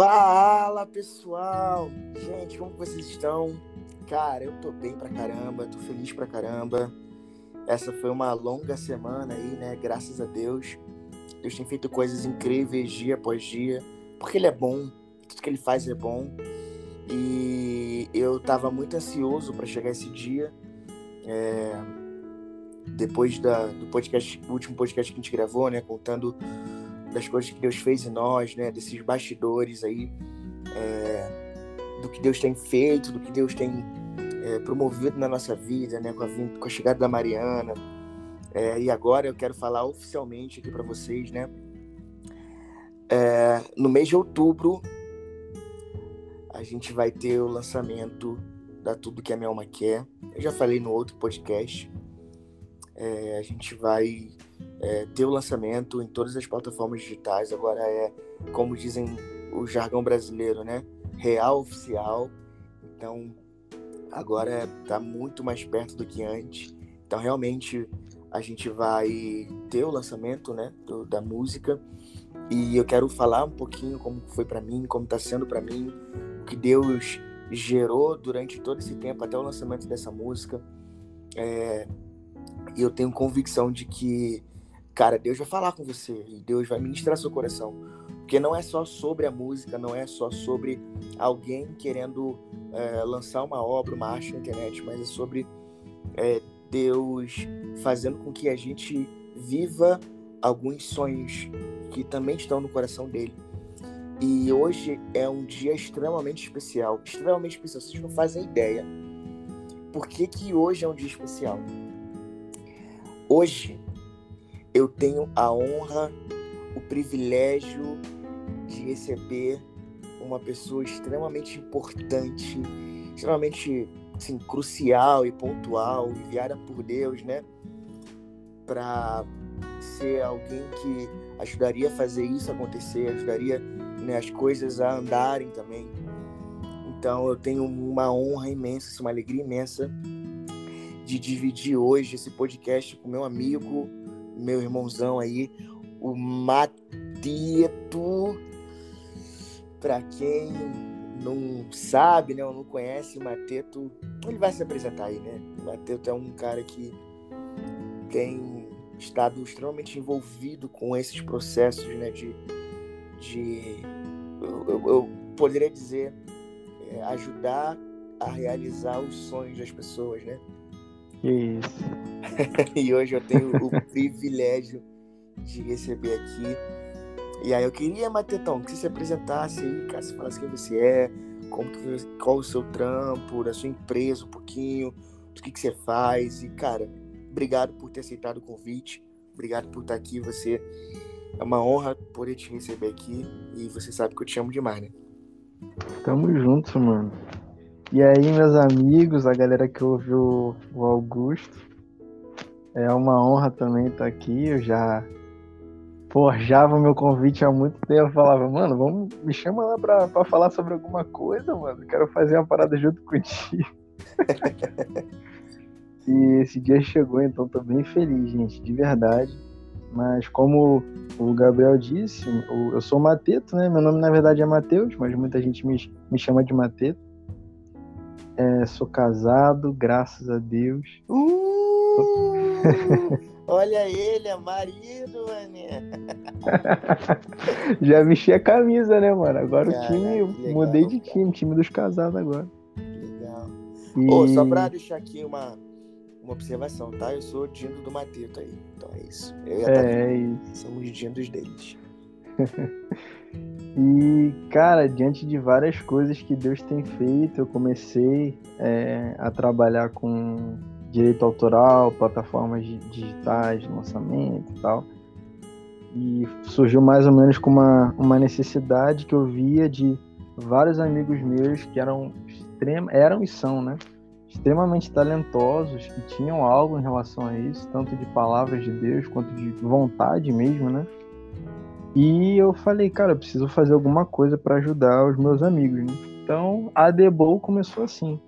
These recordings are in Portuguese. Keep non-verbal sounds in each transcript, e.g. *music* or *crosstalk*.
Fala pessoal! Gente, como vocês estão? Cara, eu tô bem pra caramba, tô feliz pra caramba. Essa foi uma longa semana aí, né? Graças a Deus. Deus tem feito coisas incríveis dia após dia, porque Ele é bom, tudo que Ele faz é bom. E eu tava muito ansioso para chegar esse dia. É... Depois da, do podcast, último podcast que a gente gravou, né? Contando das coisas que Deus fez em nós, né? Desses bastidores aí, é, do que Deus tem feito, do que Deus tem é, promovido na nossa vida, né? Com a, com a chegada da Mariana. É, e agora eu quero falar oficialmente aqui para vocês, né? É, no mês de outubro, a gente vai ter o lançamento da Tudo Que a Minha Alma Quer. Eu já falei no outro podcast. É, a gente vai é, ter o lançamento em todas as plataformas digitais. Agora é, como dizem o jargão brasileiro, né? Real oficial. Então, agora está muito mais perto do que antes. Então, realmente, a gente vai ter o lançamento, né, do, da música. E eu quero falar um pouquinho como foi para mim, como está sendo para mim, o que Deus gerou durante todo esse tempo até o lançamento dessa música. É, eu tenho convicção de que cara, Deus vai falar com você e Deus vai ministrar seu coração. Porque não é só sobre a música, não é só sobre alguém querendo é, lançar uma obra, uma arte na internet, mas é sobre é, Deus fazendo com que a gente viva alguns sonhos que também estão no coração dele. E hoje é um dia extremamente especial, extremamente especial. Vocês não fazem ideia. Por que, que hoje é um dia especial? Hoje eu tenho a honra, o privilégio de receber uma pessoa extremamente importante, extremamente assim, crucial e pontual, enviada por Deus, né? Para ser alguém que ajudaria a fazer isso acontecer, ajudaria né, as coisas a andarem também. Então eu tenho uma honra imensa, uma alegria imensa de dividir hoje esse podcast com meu amigo, meu irmãozão aí, o Mateto. Para quem não sabe, né, ou não conhece, o Mateto, ele vai se apresentar aí, né? O Mateto é um cara que tem estado extremamente envolvido com esses processos, né, de, de eu, eu, eu poderia dizer, é, ajudar a realizar os sonhos das pessoas, né? Isso. *laughs* e hoje eu tenho o privilégio de receber aqui. E aí eu queria, Matetão, que você se apresentasse aí, cara, você falasse quem você é, como que, qual o seu trampo, da sua empresa um pouquinho, do que, que você faz. E, cara, obrigado por ter aceitado o convite. Obrigado por estar aqui. Você é uma honra poder te receber aqui. E você sabe que eu te amo demais, né? Tamo junto, mano. E aí, meus amigos, a galera que ouviu o Augusto, é uma honra também estar aqui. Eu já forjava o meu convite há muito tempo. Eu falava, mano, vamos, me chama lá pra, pra falar sobre alguma coisa, mano. Quero fazer uma parada junto contigo. *laughs* e esse dia chegou, então tô bem feliz, gente, de verdade. Mas como o Gabriel disse, eu sou Mateto, né? Meu nome na verdade é Mateus, mas muita gente me, me chama de Mateto. É, sou casado, graças a Deus. Uh, *laughs* olha ele, é marido, mané. *laughs* Já vesti a camisa, né, mano? Agora Caraca, o time, legal, mudei de time, time dos casados agora. Legal. E... Oh, só pra deixar aqui uma, uma observação, tá? Eu sou Dindo do Mateto aí. Então é isso. Eu e a é, é isso. Somos Dindos deles. *laughs* E, cara, diante de várias coisas que Deus tem feito, eu comecei é, a trabalhar com direito autoral, plataformas digitais, lançamento e tal. E surgiu mais ou menos com uma, uma necessidade que eu via de vários amigos meus que eram extrema, eram e são, né? Extremamente talentosos, que tinham algo em relação a isso, tanto de palavras de Deus quanto de vontade mesmo, né? E eu falei, cara, eu preciso fazer alguma coisa para ajudar os meus amigos. Né? Então a Debol começou assim.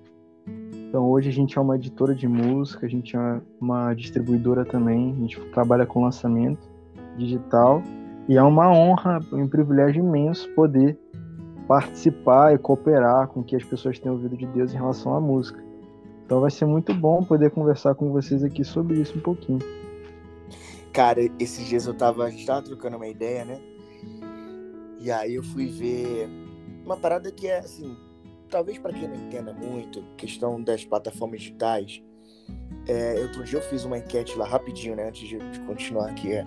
Então hoje a gente é uma editora de música, a gente é uma distribuidora também, a gente trabalha com lançamento digital e é uma honra, um privilégio imenso poder participar e cooperar com o que as pessoas têm ouvido de Deus em relação à música. Então vai ser muito bom poder conversar com vocês aqui sobre isso um pouquinho. Cara, esses dias eu tava, a gente tava trocando uma ideia, né? E aí eu fui ver uma parada que é assim, talvez para quem não entenda muito, questão das plataformas digitais. É, outro dia eu fiz uma enquete lá rapidinho, né? Antes de, de continuar aqui. É,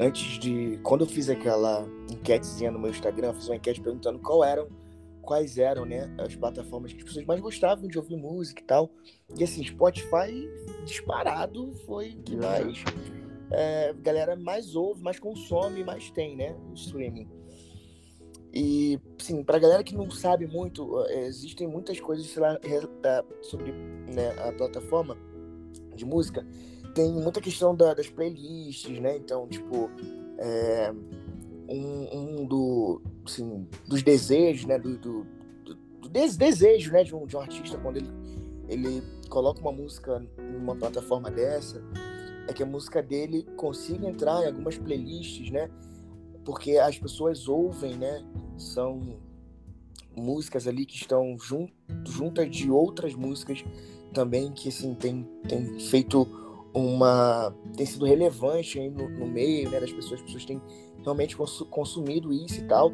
antes de. Quando eu fiz aquela enquetezinha no meu Instagram, eu fiz uma enquete perguntando qual eram, quais eram, né, as plataformas que as pessoas mais gostavam de ouvir música e tal. E assim, Spotify disparado foi o que mais. É, galera mais ouve, mais consome, mais tem, né? O streaming. E, sim, pra galera que não sabe muito, é, existem muitas coisas lá, sobre né, a plataforma de música. Tem muita questão da, das playlists, né? Então, tipo, é, um, um do, assim, dos desejos, né? Do, do, do des desejo, né? De um, de um artista quando ele, ele coloca uma música numa plataforma dessa, é que a música dele consiga entrar em algumas playlists, né? Porque as pessoas ouvem, né? são músicas ali que estão jun juntas de outras músicas também que assim tem, tem feito uma tem sido relevante aí no, no meio né das pessoas as pessoas têm realmente consumido isso e tal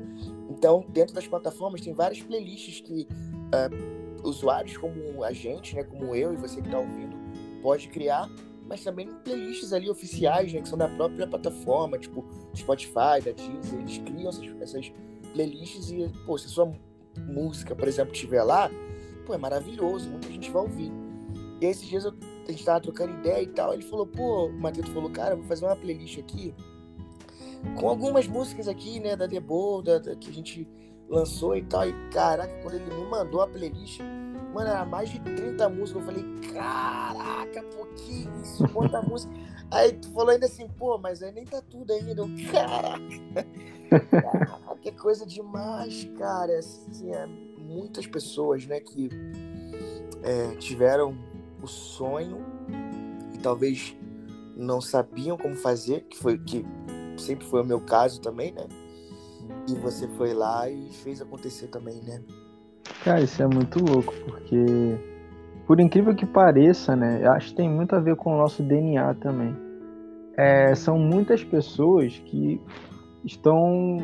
então dentro das plataformas tem várias playlists que uh, usuários como a gente né como eu e você que está ouvindo pode criar mas também playlists ali oficiais né que são da própria plataforma tipo Spotify da Deezer eles criam essas, essas playlists e, pô, se a sua música, por exemplo, estiver lá, pô, é maravilhoso, muita gente vai ouvir. E esses dias eu, a gente tava trocando ideia e tal, ele falou, pô, o Matheus falou, cara, vou fazer uma playlist aqui com algumas músicas aqui, né, da The Bold, da, da, que a gente lançou e tal. E caraca, quando ele me mandou a playlist, mano, era mais de 30 músicas. Eu falei, caraca, pô, que isso, quanta *laughs* música. Aí tu falou ainda assim, pô, mas aí nem tá tudo ainda. Eu, caraca. *laughs* caraca, que coisa demais, cara. Assim, é, muitas pessoas, né, que é, tiveram o sonho e talvez não sabiam como fazer, que foi que sempre foi o meu caso também, né? E você foi lá e fez acontecer também, né? Cara, isso é muito louco, porque por incrível que pareça, né? Acho que tem muito a ver com o nosso DNA também. É, são muitas pessoas que estão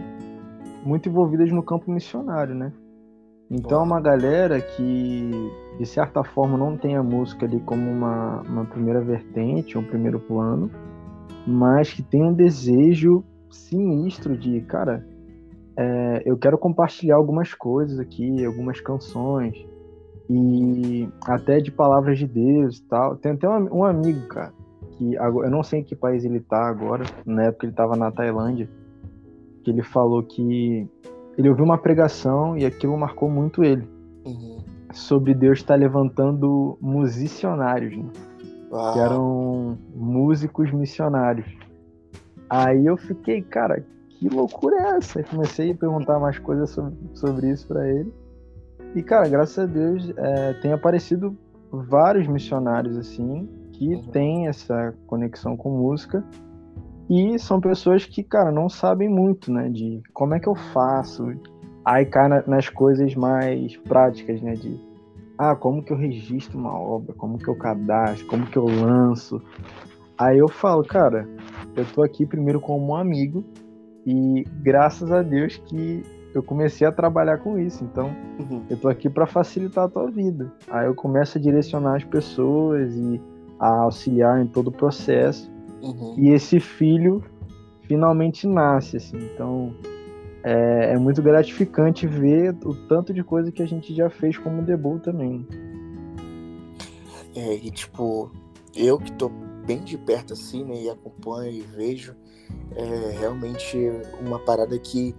muito envolvidas no campo missionário, né? Então é uma galera que, de certa forma, não tem a música ali como uma, uma primeira vertente, um primeiro plano, mas que tem um desejo sinistro de, cara, é, eu quero compartilhar algumas coisas aqui, algumas canções, e até de palavras de Deus e tal. Tem até um, um amigo, cara, que agora, eu não sei em que país ele tá agora, na época ele tava na Tailândia, que ele falou que ele ouviu uma pregação e aquilo marcou muito ele. Uhum. Sobre Deus estar tá levantando musicionários, né? Que eram músicos missionários. Aí eu fiquei, cara, que loucura é essa? comecei a perguntar mais coisas sobre, sobre isso para ele. E, cara, graças a Deus, é, tem aparecido vários missionários, assim, que uhum. têm essa conexão com música. E são pessoas que, cara, não sabem muito, né? De como é que eu faço. Aí cai na, nas coisas mais práticas, né? De, ah, como que eu registro uma obra? Como que eu cadastro? Como que eu lanço? Aí eu falo, cara, eu tô aqui primeiro como um amigo e graças a Deus que eu comecei a trabalhar com isso. Então, uhum. eu tô aqui para facilitar a tua vida. Aí eu começo a direcionar as pessoas e a auxiliar em todo o processo. Uhum. E esse filho finalmente nasce, assim. Então, é, é, muito gratificante ver o tanto de coisa que a gente já fez como debut também. É, e tipo, eu que tô bem de perto assim, né, e acompanho e vejo, é realmente uma parada que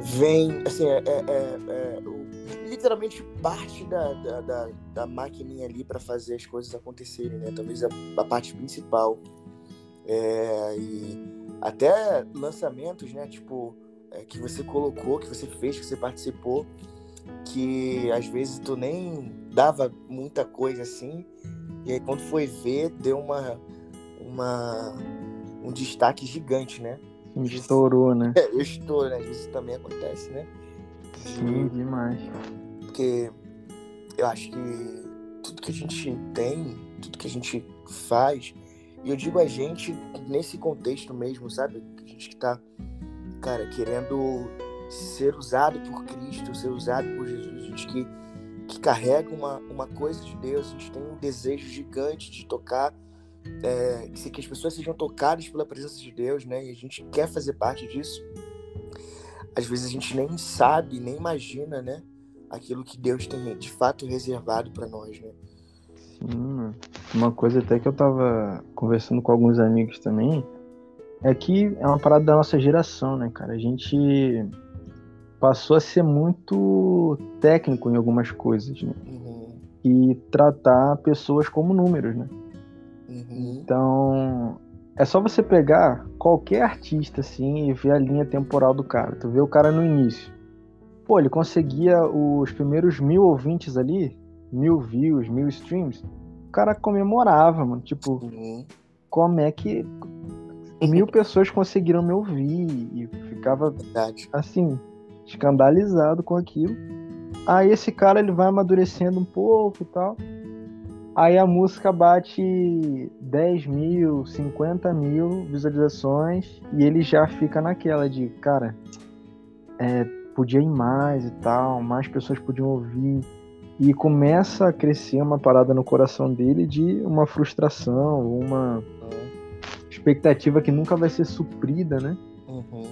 vem, assim, é, é, é, é literalmente parte da, da, da, da maquininha ali para fazer as coisas acontecerem, né? Talvez a, a parte principal. É, e até lançamentos, né? Tipo, que você colocou, que você fez, que você participou, que às vezes tu nem dava muita coisa assim, e aí quando foi ver, deu uma, uma um destaque gigante, né? Estourou, né? É, estouro, né? Isso também acontece, né? Sim, demais. Porque eu acho que tudo que a gente tem, tudo que a gente faz, e eu digo a gente nesse contexto mesmo, sabe? A gente que tá, cara, querendo ser usado por Cristo, ser usado por Jesus, a gente que, que carrega uma, uma coisa de Deus, a gente tem um desejo gigante de tocar, é, que as pessoas sejam tocadas pela presença de Deus, né? E a gente quer fazer parte disso. Às vezes a gente nem sabe, nem imagina, né? Aquilo que Deus tem de fato reservado para nós, né? Sim, uma coisa até que eu tava conversando com alguns amigos também é que é uma parada da nossa geração, né, cara? A gente passou a ser muito técnico em algumas coisas, né? Uhum. E tratar pessoas como números, né? Uhum. Então, é só você pegar qualquer artista assim e ver a linha temporal do cara. Tu vê o cara no início. Pô, ele conseguia os primeiros mil ouvintes ali, mil views, mil streams. O cara comemorava, mano. Tipo, uhum. como é que mil *laughs* pessoas conseguiram me ouvir? E ficava Verdade. assim, escandalizado com aquilo. Aí esse cara ele vai amadurecendo um pouco e tal. Aí a música bate 10 mil, 50 mil visualizações e ele já fica naquela de, cara, é, podia ir mais e tal, mais pessoas podiam ouvir. E começa a crescer uma parada no coração dele de uma frustração, uma expectativa que nunca vai ser suprida, né? Uhum.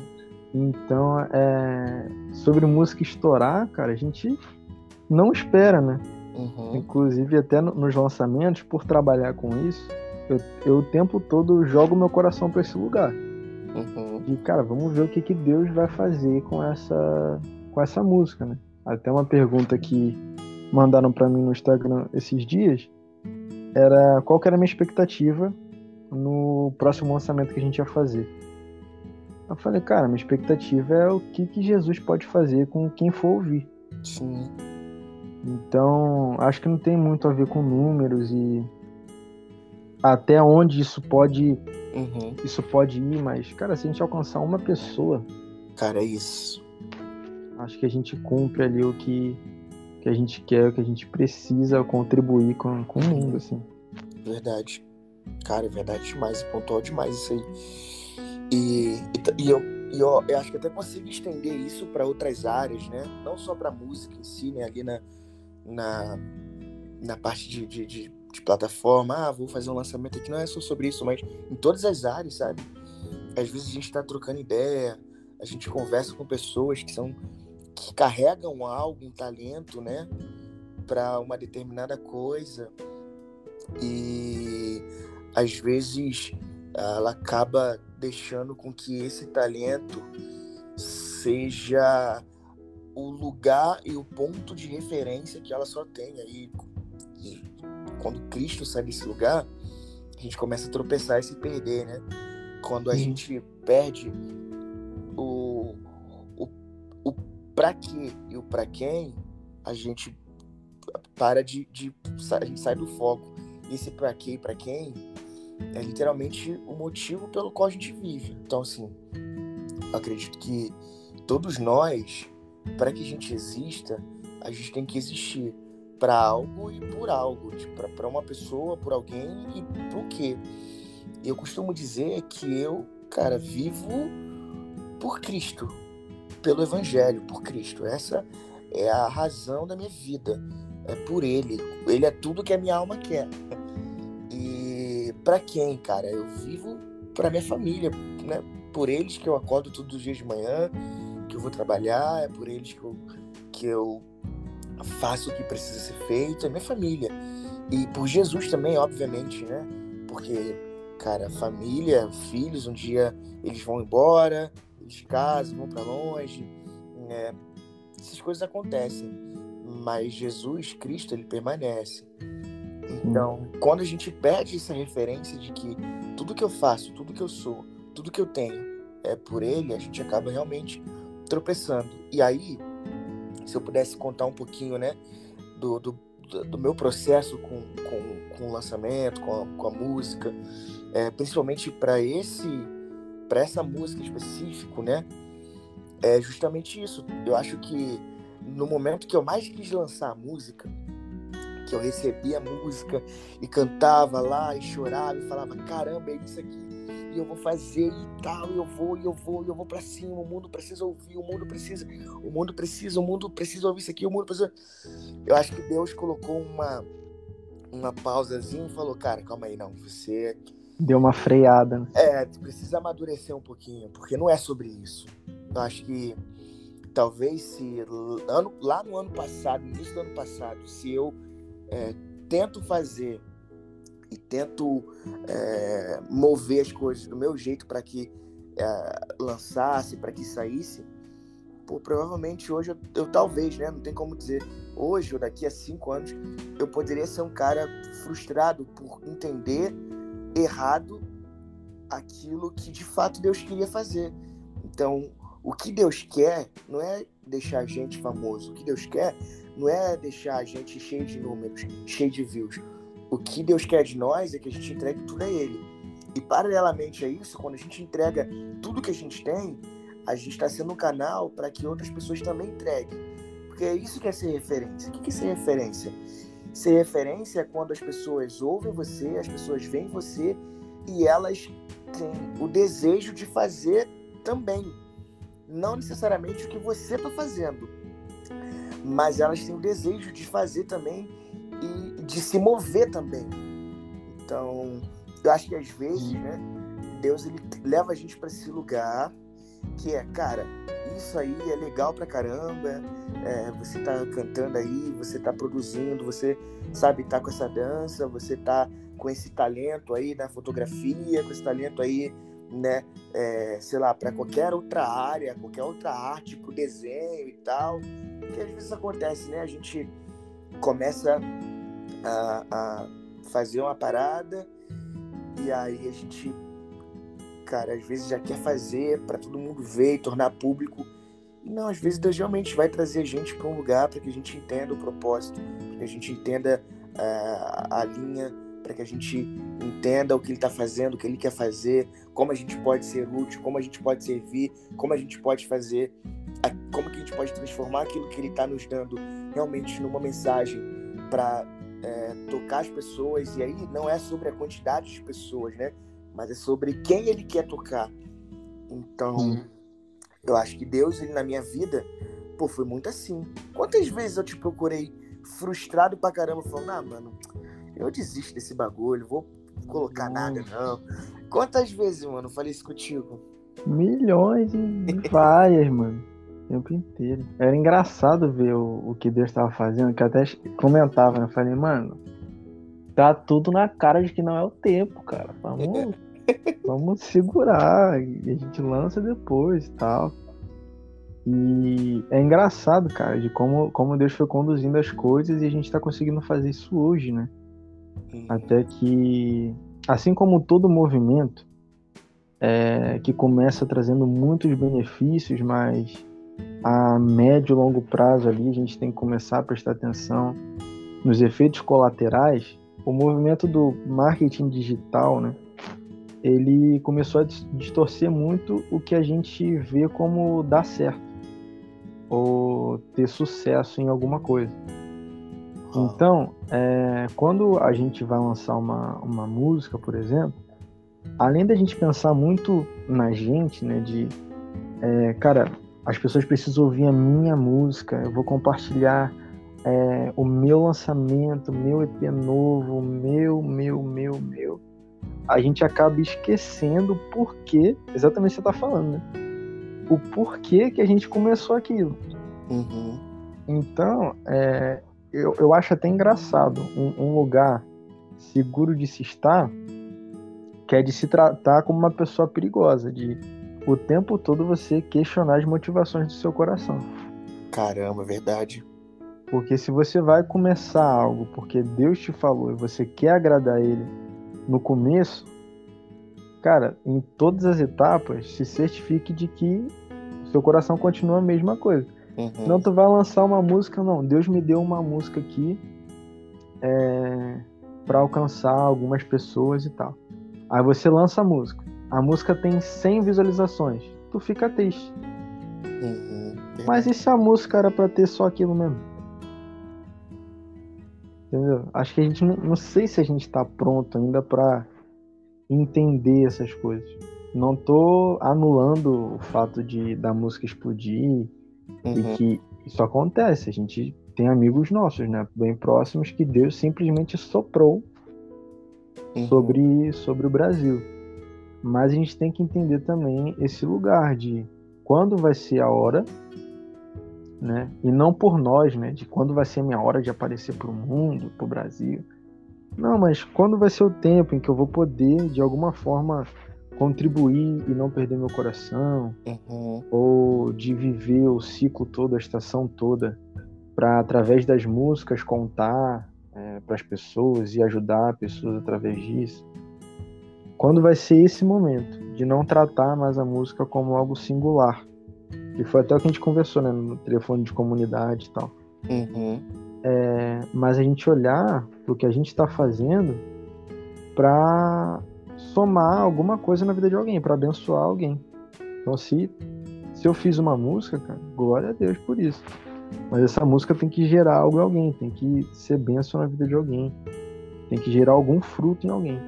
Então, é, sobre música estourar, cara, a gente não espera, né? Uhum. Inclusive, até nos lançamentos, por trabalhar com isso, eu, eu o tempo todo jogo meu coração para esse lugar. Uhum. E, cara, vamos ver o que, que Deus vai fazer com essa, com essa música, né? Até uma pergunta que mandaram para mim no Instagram esses dias era qual que era a minha expectativa no próximo lançamento que a gente ia fazer. Eu falei, cara, minha expectativa é o que, que Jesus pode fazer com quem for ouvir. Sim. Então, acho que não tem muito a ver com números e até onde isso pode uhum. isso pode ir, mas cara, se a gente alcançar uma pessoa, cara, é isso. Acho que a gente cumpre ali o que que a gente quer, o que a gente precisa contribuir com, com o mundo, assim. Verdade. Cara, é verdade demais, pontual demais isso aí. E, e, e eu, e eu, eu, acho que até consigo estender isso para outras áreas, né? Não só para música em si, né? Ali na, na, na parte de, de, de, de, plataforma, ah, vou fazer um lançamento aqui, não é só sobre isso, mas em todas as áreas, sabe? Às vezes a gente está trocando ideia, a gente conversa com pessoas que são que carregam algo, um talento, né, para uma determinada coisa e às vezes ela acaba deixando com que esse talento seja o lugar e o ponto de referência que ela só tem. Aí, quando Cristo sai desse lugar, a gente começa a tropeçar e se perder, né? Quando a Sim. gente perde o, o, o pra quê e o pra quem, a gente para de, de a gente sai do foco. Esse pra quê e pra quem é literalmente o motivo pelo qual a gente vive. Então, assim, acredito que todos nós para que a gente exista, a gente tem que existir para algo e por algo, tipo, para uma pessoa, por alguém e por quê. Eu costumo dizer que eu, cara, vivo por Cristo, pelo Evangelho, por Cristo. Essa é a razão da minha vida. É por Ele. Ele é tudo que a minha alma quer. E para quem, cara? Eu vivo para minha família, né? Por eles que eu acordo todos os dias de manhã, que eu vou trabalhar, é por eles que eu, que eu faço o que precisa ser feito, é minha família. E por Jesus também, obviamente, né? Porque, cara, família, filhos, um dia eles vão embora, eles casam, vão para longe, né? essas coisas acontecem. Mas Jesus, Cristo, ele permanece. Então, quando a gente perde essa referência de que tudo que eu faço, tudo que eu sou, tudo que eu tenho é por Ele, a gente acaba realmente tropeçando. E aí, se eu pudesse contar um pouquinho, né, do, do, do meu processo com, com, com o lançamento, com a, com a música, é, principalmente para esse para essa música específico, né, é justamente isso. Eu acho que no momento que eu mais quis lançar a música, que eu recebia a música e cantava lá e chorava e falava, caramba, é isso aqui, e eu vou fazer e tal, e eu vou, e eu vou, e eu vou para cima, o mundo precisa ouvir, o mundo precisa, o mundo precisa, o mundo precisa ouvir isso aqui, o mundo precisa. Eu acho que Deus colocou uma uma pausazinha e falou, cara, calma aí, não, você deu uma freada. Né? É, tu precisa amadurecer um pouquinho, porque não é sobre isso. Eu acho que talvez se ano, lá no ano passado, no início do ano passado, se eu é, tento fazer e tento é, mover as coisas do meu jeito para que é, lançasse, para que saísse, pô, provavelmente hoje eu, eu, talvez, né? Não tem como dizer. Hoje ou daqui a cinco anos eu poderia ser um cara frustrado por entender errado aquilo que de fato Deus queria fazer. Então, o que Deus quer não é deixar a gente famoso. O que Deus quer não é deixar a gente cheio de números, cheio de views. O que Deus quer de nós é que a gente entregue tudo a Ele. E paralelamente a isso, quando a gente entrega tudo que a gente tem, a gente está sendo um canal para que outras pessoas também entreguem. Porque é isso que é ser referência. O que é ser referência? Ser referência é quando as pessoas ouvem você, as pessoas veem você e elas têm o desejo de fazer também não necessariamente o que você está fazendo, mas elas têm o desejo de fazer também de se mover também. Então, eu acho que às vezes, né, Deus ele leva a gente para esse lugar que é, cara, isso aí é legal pra caramba, é, você tá cantando aí, você tá produzindo, você sabe tá com essa dança, você tá com esse talento aí na fotografia, com esse talento aí né, é, sei lá, para qualquer outra área, qualquer outra arte, para o desenho e tal, que às vezes acontece, né? A gente começa a, a fazer uma parada e aí a gente, cara, às vezes já quer fazer para todo mundo ver e tornar público. E não, às vezes Deus realmente vai trazer a gente para um lugar para que a gente entenda o propósito, para que a gente entenda uh, a linha para que a gente entenda o que ele está fazendo, o que ele quer fazer, como a gente pode ser útil, como a gente pode servir, como a gente pode fazer, como que a gente pode transformar aquilo que ele está nos dando realmente numa mensagem para é, tocar as pessoas. E aí não é sobre a quantidade de pessoas, né? Mas é sobre quem ele quer tocar. Então, hum. eu acho que Deus, ele na minha vida, pô, foi muito assim. Quantas vezes eu te procurei frustrado pra caramba, falando, ah, mano, eu desisto desse bagulho, vou colocar nada, não. Quantas vezes, mano, eu falei isso contigo? Milhões e *laughs* várias, mano. O tempo inteiro. Era engraçado ver o, o que Deus estava fazendo, que até comentava, né? Eu falei, mano, tá tudo na cara de que não é o tempo, cara. Vamos, *laughs* vamos segurar. E a gente lança depois e tal. E é engraçado, cara, de como, como Deus foi conduzindo as coisas e a gente tá conseguindo fazer isso hoje, né? Uhum. Até que, assim como todo movimento é, que começa trazendo muitos benefícios, mas a médio e longo prazo ali a gente tem que começar a prestar atenção nos efeitos colaterais. O movimento do marketing digital, né? Ele começou a distorcer muito o que a gente vê como dar certo ou ter sucesso em alguma coisa. Então, é, quando a gente vai lançar uma, uma música, por exemplo, além da gente pensar muito na gente, né, de, é, cara, as pessoas precisam ouvir a minha música, eu vou compartilhar é, o meu lançamento, meu EP novo, meu, meu, meu, meu. A gente acaba esquecendo o porquê, exatamente o que você está falando, né? O porquê que a gente começou aquilo. Uhum. Então, é, eu, eu acho até engraçado um, um lugar seguro de se estar que é de se tratar como uma pessoa perigosa, de o tempo todo você questionar as motivações do seu coração. Caramba, verdade. Porque se você vai começar algo porque Deus te falou e você quer agradar Ele no começo, cara, em todas as etapas, se certifique de que o seu coração continua a mesma coisa. Uhum. Não, tu vai lançar uma música, não. Deus me deu uma música aqui é, para alcançar algumas pessoas e tal. Aí você lança a música. A música tem 100 visualizações. Tu fica triste. Uhum. Mas e se a música era pra ter só aquilo mesmo? Entendeu? Acho que a gente não, não sei se a gente tá pronto ainda pra entender essas coisas. Não tô anulando o fato de da música explodir uhum. e que isso acontece. A gente tem amigos nossos, né, bem próximos, que Deus simplesmente soprou uhum. sobre, sobre o Brasil. Mas a gente tem que entender também esse lugar de quando vai ser a hora, né? E não por nós, né? De quando vai ser a minha hora de aparecer para o mundo, para o Brasil. Não, mas quando vai ser o tempo em que eu vou poder, de alguma forma, contribuir e não perder meu coração, uhum. ou de viver o ciclo todo, a estação toda, para através das músicas contar é, para as pessoas e ajudar pessoas através disso. Quando vai ser esse momento de não tratar mais a música como algo singular, que foi até o que a gente conversou né, no telefone de comunidade e tal. Uhum. É, mas a gente olhar para o que a gente está fazendo para somar alguma coisa na vida de alguém, para abençoar alguém. Então, se, se eu fiz uma música, cara, glória a Deus por isso. Mas essa música tem que gerar algo em alguém, tem que ser bênção na vida de alguém, tem que gerar algum fruto em alguém.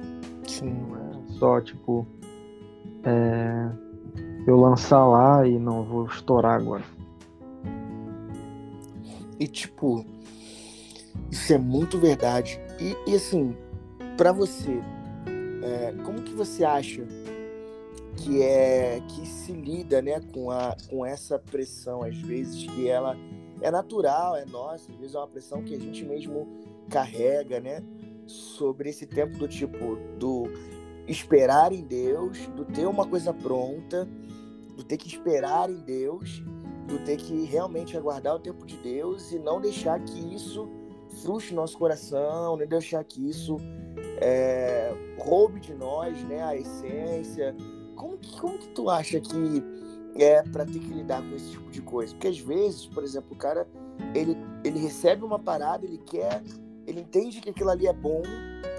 Sim. Só, tipo, é, eu lançar lá e não vou estourar agora. E, tipo, isso é muito verdade. E, e assim, para você, é, como que você acha que é que se lida, né, com a com essa pressão às vezes que ela é natural, é nossa, às vezes é uma pressão que a gente mesmo carrega, né? Sobre esse tempo do tipo, do esperar em Deus, do ter uma coisa pronta, do ter que esperar em Deus, do ter que realmente aguardar o tempo de Deus e não deixar que isso frustre nosso coração, nem deixar que isso é, roube de nós, né, a essência. Como que, como que tu acha que é para ter que lidar com esse tipo de coisa. Porque às vezes, por exemplo, o cara ele, ele recebe uma parada, ele quer, ele entende que aquilo ali é bom,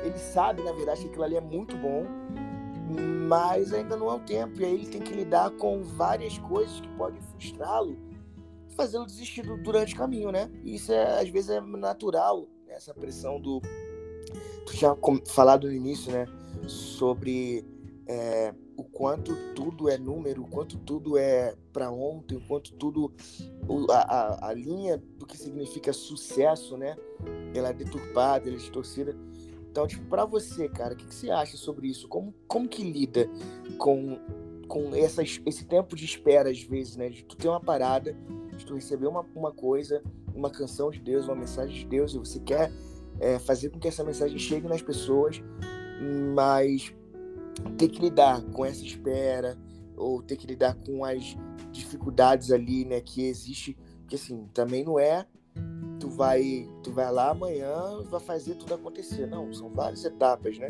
ele sabe, na verdade, que aquilo ali é muito bom, mas ainda não é o tempo. E aí ele tem que lidar com várias coisas que podem frustrá-lo, fazendo desistir durante o caminho, né? E isso é, às vezes é natural, né? essa pressão do. Tu tinha falado no início, né? Sobre. É, o quanto tudo é número, o quanto tudo é para ontem, o quanto tudo a, a, a, linha do que significa sucesso, né? Ela é deturpada, ela é distorcida. Então, tipo, para você, cara, o que, que, você acha sobre isso? Como, como que lida com, com essas, esse tempo de espera, às vezes, né? De tu ter uma parada, de tu receber uma, uma coisa, uma canção de Deus, uma mensagem de Deus, e você quer é, fazer com que essa mensagem chegue nas pessoas, mas ter que lidar com essa espera ou ter que lidar com as dificuldades ali, né, que existe, porque assim, também não é tu vai, tu vai lá amanhã vai fazer tudo acontecer. Não, são várias etapas, né?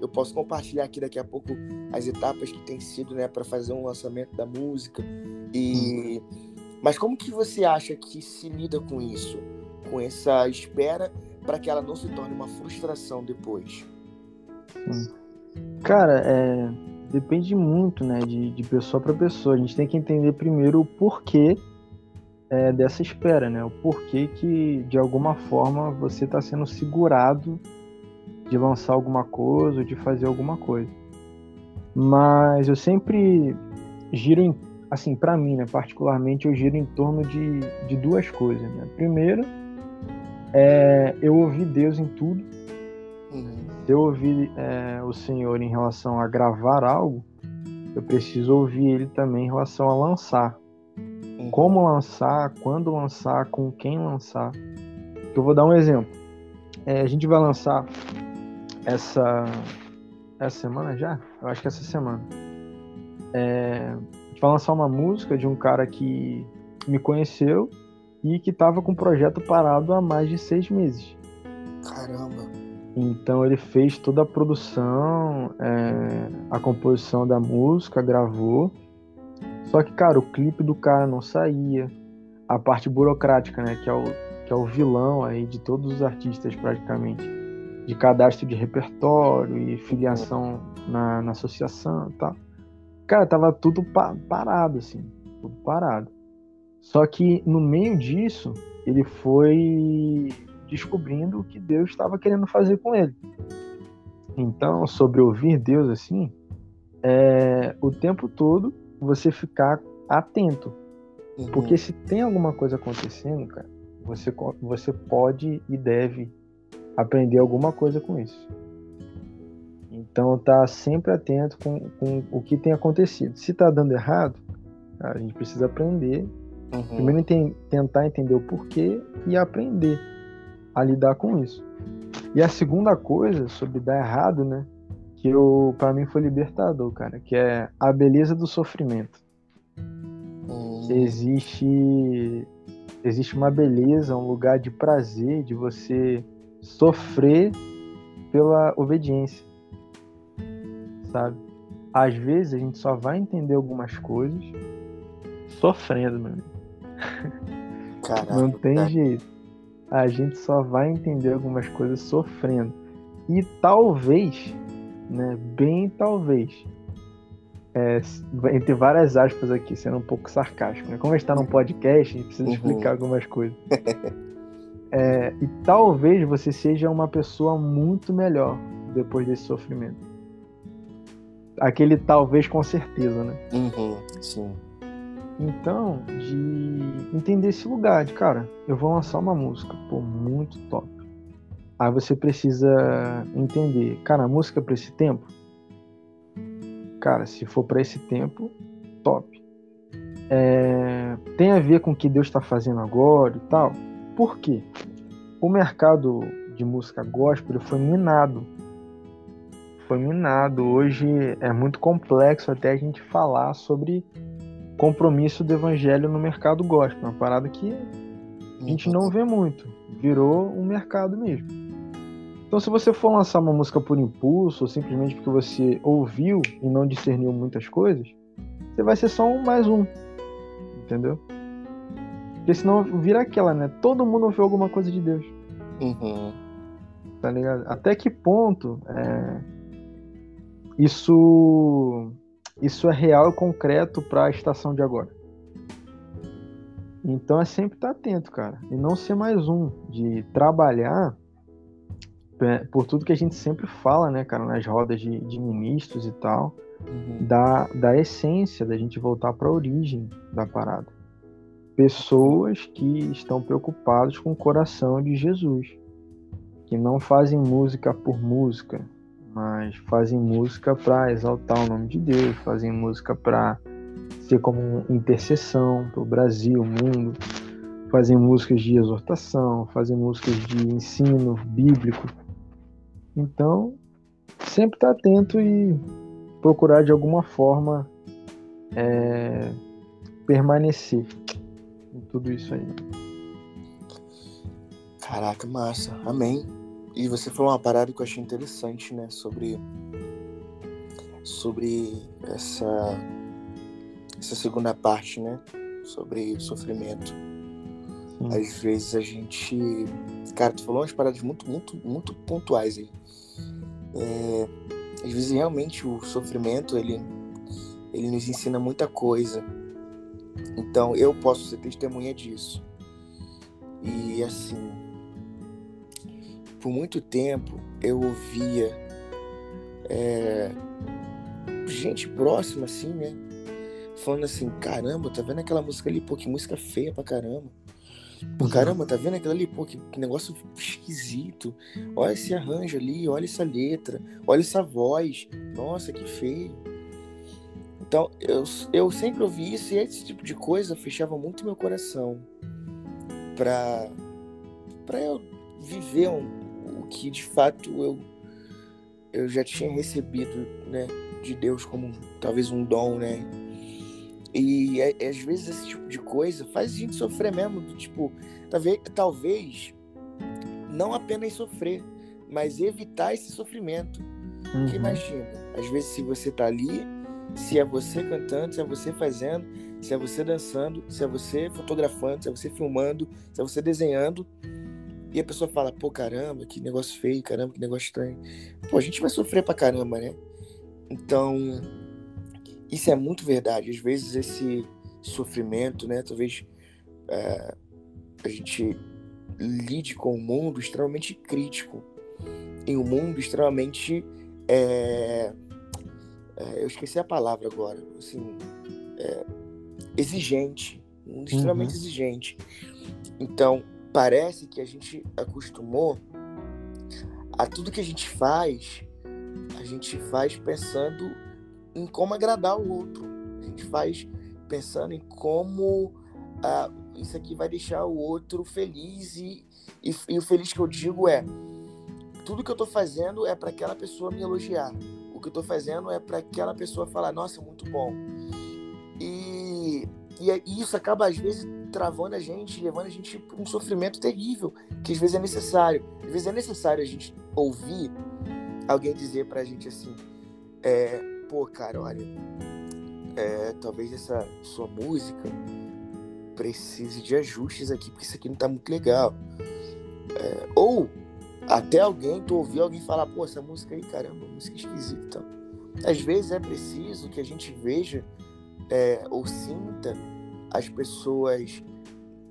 Eu posso compartilhar aqui daqui a pouco as etapas que tem sido, né, para fazer um lançamento da música. E mas como que você acha que se lida com isso? Com essa espera para que ela não se torne uma frustração depois? Sim. Cara, é, depende muito, né, de, de pessoa para pessoa. A gente tem que entender primeiro o porquê é, dessa espera, né? O porquê que, de alguma forma, você está sendo segurado de lançar alguma coisa ou de fazer alguma coisa. Mas eu sempre giro em, assim, para mim, né, particularmente, eu giro em torno de, de duas coisas, né? Primeiro, é, eu ouvi Deus em tudo. Uhum eu ouvir é, o Senhor em relação a gravar algo, eu preciso ouvir Ele também em relação a lançar. Como lançar, quando lançar, com quem lançar. Eu vou dar um exemplo. É, a gente vai lançar essa essa semana já? Eu acho que essa semana. É, a gente vai lançar uma música de um cara que me conheceu e que estava com o projeto parado há mais de seis meses. Caramba! Então ele fez toda a produção, é, a composição da música, gravou. Só que, cara, o clipe do cara não saía. A parte burocrática, né? Que é o, que é o vilão aí de todos os artistas, praticamente. De cadastro de repertório e filiação na, na associação e tal. Cara, tava tudo pa parado, assim. Tudo parado. Só que no meio disso, ele foi descobrindo o que Deus estava querendo fazer com ele. Então, sobre ouvir Deus assim, é o tempo todo você ficar atento. Uhum. Porque se tem alguma coisa acontecendo, cara, você, você pode e deve aprender alguma coisa com isso. Então tá sempre atento com, com o que tem acontecido. Se tá dando errado, a gente precisa aprender. Uhum. Primeiro tentar entender o porquê e aprender a lidar com isso. E a segunda coisa sobre dar errado, né? Que eu, para mim foi libertador, cara, que é a beleza do sofrimento. Uhum. Existe existe uma beleza, um lugar de prazer de você sofrer pela obediência sabe? Às vezes a gente só vai entender algumas coisas sofrendo, meu amigo. *laughs* Não tem cara. jeito. A gente só vai entender algumas coisas sofrendo. E talvez, né, bem talvez, é, entre várias aspas aqui, sendo um pouco sarcástico, né? Como a gente está num podcast, a gente precisa uhum. explicar algumas coisas. *laughs* É, e talvez você seja uma pessoa muito melhor depois desse sofrimento aquele talvez com certeza, né? Uhum, sim. Então, de entender esse lugar, de cara, eu vou lançar uma música, pô, muito top. Aí você precisa entender, cara, a música para esse tempo, cara, se for para esse tempo, top. É, tem a ver com o que Deus está fazendo agora e tal. Por quê? O mercado de música gospel foi minado foi minado. Hoje é muito complexo até a gente falar sobre compromisso do evangelho no mercado gospel, uma parada que a gente não vê muito, virou um mercado mesmo. Então, se você for lançar uma música por impulso, ou simplesmente porque você ouviu e não discerniu muitas coisas, você vai ser só um mais um, entendeu? Porque senão vira aquela, né? Todo mundo ouviu alguma coisa de Deus. Uhum. Tá ligado? Até que ponto é, isso, isso é real e concreto para a estação de agora. Então é sempre estar atento, cara. E não ser mais um, de trabalhar por tudo que a gente sempre fala, né, cara, nas rodas de, de ministros e tal, uhum. da, da essência, da gente voltar para a origem da parada. Pessoas que estão preocupadas com o coração de Jesus, que não fazem música por música, mas fazem música para exaltar o nome de Deus, fazem música para ser como intercessão para o Brasil, o mundo, fazem músicas de exortação, fazem músicas de ensino bíblico. Então, sempre estar tá atento e procurar de alguma forma é, permanecer em tudo isso aí. Caraca, massa. Amém. E você falou uma parada que eu achei interessante, né? Sobre. Sobre essa. Essa segunda parte, né? Sobre sofrimento. Hum. Às vezes a gente. Cara, tu falou umas paradas muito, muito, muito pontuais aí. É... Às vezes realmente o sofrimento ele, ele nos ensina muita coisa. Então eu posso ser testemunha disso. E assim, por muito tempo eu ouvia é, gente próxima, assim, né? Falando assim, caramba, tá vendo aquela música ali? Pô, que música feia pra caramba. Pô, uhum. caramba, tá vendo aquilo ali? Pô, que negócio esquisito. Olha esse arranjo ali, olha essa letra, olha essa voz. Nossa, que feio. Então, eu, eu sempre ouvi isso e esse tipo de coisa fechava muito meu coração pra, pra eu viver um, que de fato eu, eu já tinha recebido né, de Deus como talvez um dom, né? E é, é, às vezes esse tipo de coisa faz a gente sofrer mesmo, do tipo, talvez, talvez não apenas sofrer, mas evitar esse sofrimento. Uhum. Porque imagina, às vezes se você tá ali, se é você cantando, se é você fazendo, se é você dançando, se é você fotografando, se é você filmando, se é você desenhando, e a pessoa fala, pô, caramba, que negócio feio, caramba, que negócio estranho. Pô, a gente vai sofrer pra caramba, né? Então, isso é muito verdade. Às vezes esse sofrimento, né? Talvez é, a gente lide com um mundo extremamente crítico, em um mundo extremamente é, é, eu esqueci a palavra agora, assim, é, exigente, um mundo extremamente uhum. exigente. Então parece que a gente acostumou a tudo que a gente faz, a gente faz pensando em como agradar o outro. A gente faz pensando em como ah, isso aqui vai deixar o outro feliz e, e, e, o feliz que eu digo é tudo que eu tô fazendo é para aquela pessoa me elogiar. O que eu tô fazendo é para aquela pessoa falar, nossa, muito bom. E, e é, isso acaba às vezes travando a gente, levando a gente para um sofrimento terrível, que às vezes é necessário. Às vezes é necessário a gente ouvir alguém dizer pra gente assim, é, pô, cara, olha, é, talvez essa sua música precise de ajustes aqui, porque isso aqui não tá muito legal. É, ou até alguém, tu ouvir alguém falar, pô, essa música aí, caramba, música esquisita. Às vezes é preciso que a gente veja é, ou sinta as pessoas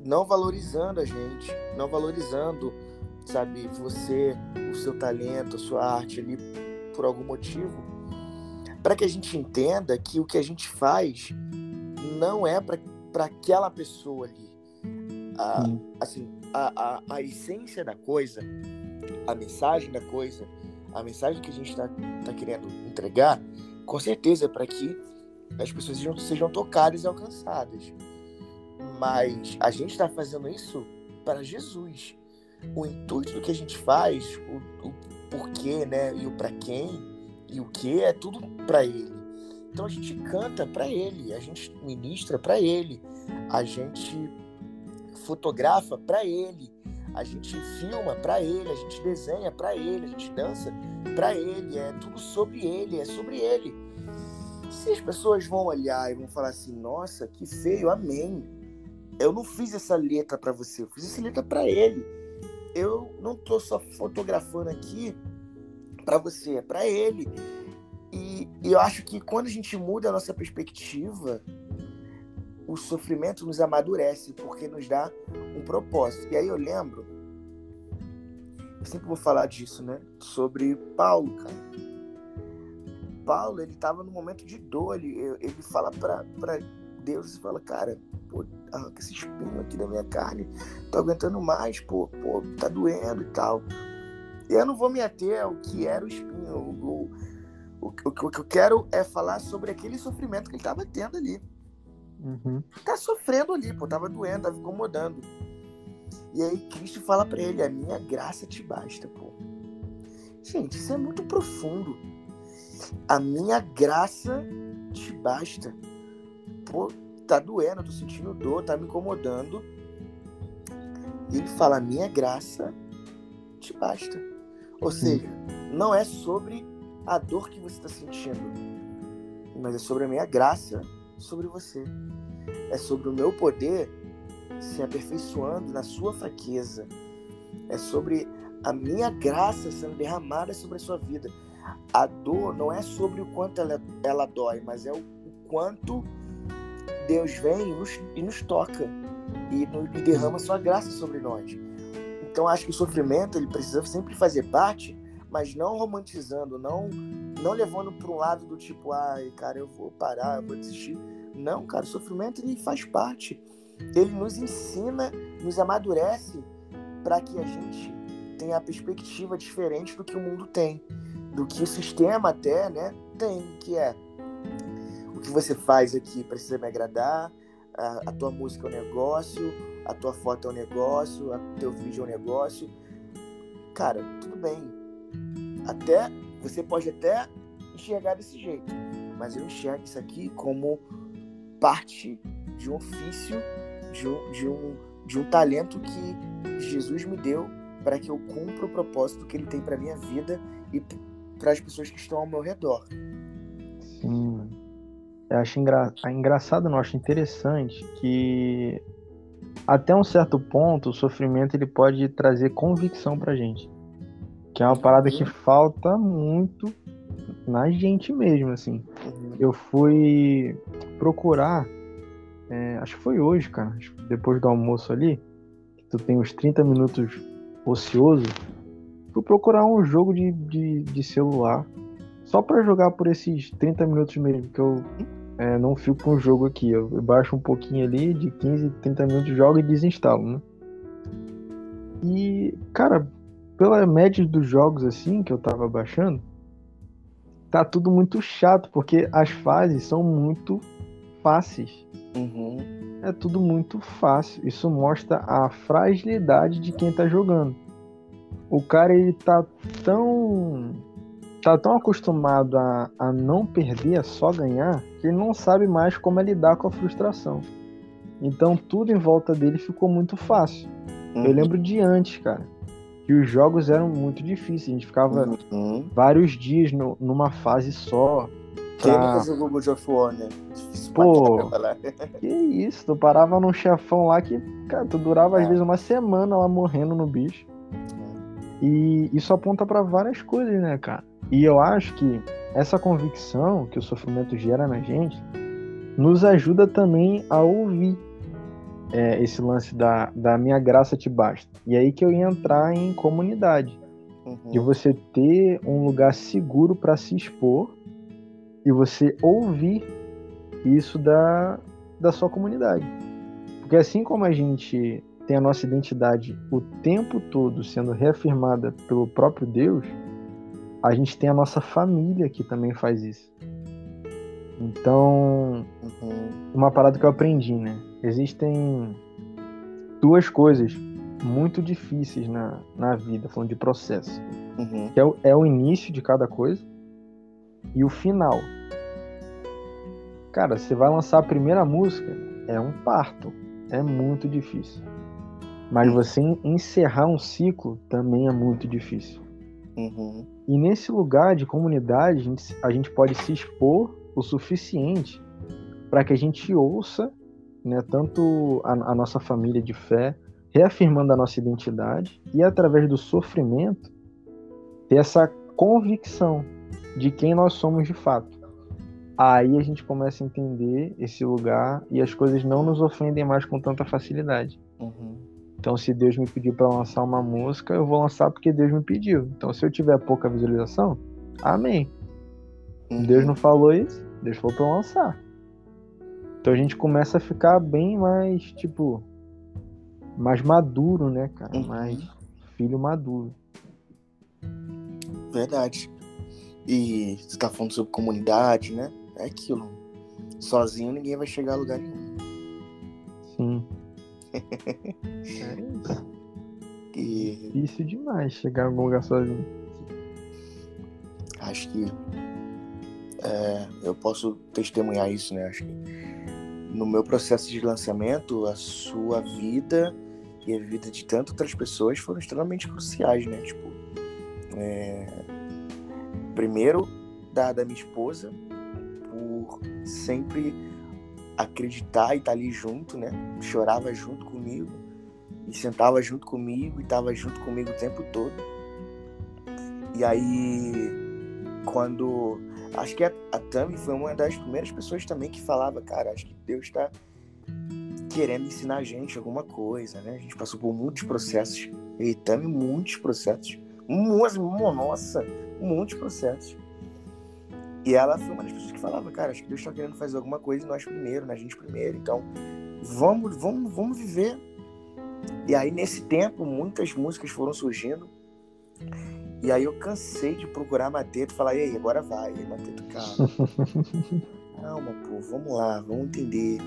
não valorizando a gente, não valorizando, sabe, você, o seu talento, a sua arte ali por algum motivo, para que a gente entenda que o que a gente faz não é para aquela pessoa ali. A, assim, a, a, a essência da coisa, a mensagem da coisa, a mensagem que a gente está tá querendo entregar, com certeza é para que as pessoas sejam, sejam tocadas e alcançadas. Mas a gente está fazendo isso para Jesus. O intuito do que a gente faz, o, o porquê, né, e o para quem e o que é tudo para Ele. Então a gente canta para Ele, a gente ministra para Ele, a gente fotografa para Ele, a gente filma para Ele, a gente desenha para Ele, a gente dança para Ele, é tudo sobre Ele, é sobre Ele. Se as pessoas vão olhar e vão falar assim, nossa, que feio, amém eu não fiz essa letra para você, eu fiz essa letra para ele. Eu não tô só fotografando aqui para você, é para ele. E, e, eu acho que quando a gente muda a nossa perspectiva, o sofrimento nos amadurece, porque nos dá um propósito. E aí eu lembro, eu sempre vou falar disso, né? Sobre Paulo, cara. Paulo, ele tava num momento de dor, ele, ele fala para Deus e fala, cara, pô, arranca esse espinho aqui da minha carne, tô aguentando mais, pô, pô, tá doendo e tal. E eu não vou me ater ao que era o espinho. O, o, o, o que eu quero é falar sobre aquele sofrimento que ele tava tendo ali. Uhum. Tá sofrendo ali, pô, tava doendo, tava incomodando. E aí Cristo fala para ele: A minha graça te basta, pô. Gente, isso é muito profundo. A minha graça te basta. Pô, tá doendo, tô sentindo dor, tá me incomodando. Ele fala: minha graça te basta. Ou seja, não é sobre a dor que você está sentindo, mas é sobre a minha graça sobre você. É sobre o meu poder se aperfeiçoando na sua fraqueza. É sobre a minha graça sendo derramada sobre a sua vida. A dor não é sobre o quanto ela, ela dói, mas é o, o quanto Deus vem e nos, e nos toca e, e derrama sua graça sobre nós. Então acho que o sofrimento ele precisa sempre fazer parte, mas não romantizando, não não levando para um lado do tipo, ai, cara, eu vou parar, eu vou desistir. Não, cara, o sofrimento ele faz parte. Ele nos ensina, nos amadurece para que a gente tenha a perspectiva diferente do que o mundo tem, do que o sistema até, né, tem, que é o que você faz aqui precisa me agradar, a, a tua música é um negócio, a tua foto é um negócio, o teu vídeo é um negócio. Cara, tudo bem. Até você pode até enxergar desse jeito, mas eu enxergo isso aqui como parte de um ofício, de um, de um, de um talento que Jesus me deu para que eu cumpra o propósito que Ele tem para minha vida e para as pessoas que estão ao meu redor. Sim, eu acho engra... engraçado, não acho interessante que até um certo ponto o sofrimento ele pode trazer convicção pra gente. Que é uma parada que falta muito na gente mesmo, assim. Eu fui procurar é, acho que foi hoje, cara, depois do almoço ali, que tu tem uns 30 minutos ocioso, fui procurar um jogo de, de, de celular só para jogar por esses 30 minutos mesmo, que eu é, não fico com o jogo aqui. Eu, eu baixo um pouquinho ali, de 15, 30 minutos, jogo e desinstalo, né? E, cara, pela média dos jogos assim que eu tava baixando, tá tudo muito chato, porque as fases são muito fáceis. Uhum. É tudo muito fácil. Isso mostra a fragilidade de quem tá jogando. O cara ele tá tão tá tão acostumado a, a não perder, a só ganhar, que ele não sabe mais como é lidar com a frustração. Então tudo em volta dele ficou muito fácil. Uhum. Eu lembro de antes, cara, que os jogos eram muito difíceis. A gente ficava uhum. vários dias no, numa fase só. Quem pra... nunca jogou God of War, né? Pô, *laughs* que isso, tu parava num chefão lá que, cara, tu durava é. às vezes uma semana lá morrendo no bicho. E isso aponta para várias coisas, né, cara? E eu acho que essa convicção que o sofrimento gera na gente nos ajuda também a ouvir é, esse lance da, da minha graça te basta. E aí que eu ia entrar em comunidade. Uhum. De você ter um lugar seguro para se expor e você ouvir isso da, da sua comunidade. Porque assim como a gente tem a nossa identidade o tempo todo sendo reafirmada pelo próprio Deus, a gente tem a nossa família que também faz isso. Então, uma parada que eu aprendi, né? Existem duas coisas muito difíceis na, na vida, falando de processo. Uhum. Que é o, é o início de cada coisa e o final. Cara, você vai lançar a primeira música, é um parto. É muito difícil. Mas você encerrar um ciclo também é muito difícil. Uhum. E nesse lugar de comunidade, a gente, a gente pode se expor o suficiente para que a gente ouça né, tanto a, a, nossa família de fé, reafirmando a nossa identidade e através do sofrimento ter essa convicção de quem nós somos de fato. Aí a gente começa a entender esse lugar e as coisas não nos ofendem mais com tanta facilidade. Uhum. Então, se Deus me pediu para lançar uma música, eu vou lançar porque Deus me pediu. Então, se eu tiver pouca visualização, amém. Uhum. Deus não falou isso, Deus falou para lançar. Então a gente começa a ficar bem mais, tipo, mais maduro, né, cara? Uhum. Mais filho maduro. Verdade. E você tá falando sobre comunidade, né? É aquilo. Sozinho ninguém vai chegar a lugar nenhum. Sim. É isso. E... Difícil demais chegar a algum lugar sozinho. Acho que é, eu posso testemunhar isso, né? Acho que no meu processo de lançamento, a sua vida e a vida de tantas outras pessoas foram extremamente cruciais, né? Tipo, é... primeiro da, da minha esposa, por sempre acreditar e estar tá ali junto, né? Chorava junto comigo e sentava junto comigo e estava junto comigo o tempo todo. E aí, quando Acho que a, a Tami foi uma das primeiras pessoas também que falava, cara, acho que Deus está querendo ensinar a gente alguma coisa, né? A gente passou por muitos processos. E Tami, muitos processos. Nossa, nossa, muitos processos. E ela foi uma das pessoas que falava, cara, acho que Deus está querendo fazer alguma coisa e nós primeiro, na né? gente primeiro. Então, vamos, vamos, vamos viver. E aí, nesse tempo, muitas músicas foram surgindo. E aí eu cansei de procurar Mateto e falar, e aí, agora vai. Aí, Mateto, calma. *laughs* calma, pô, vamos lá, vamos entender.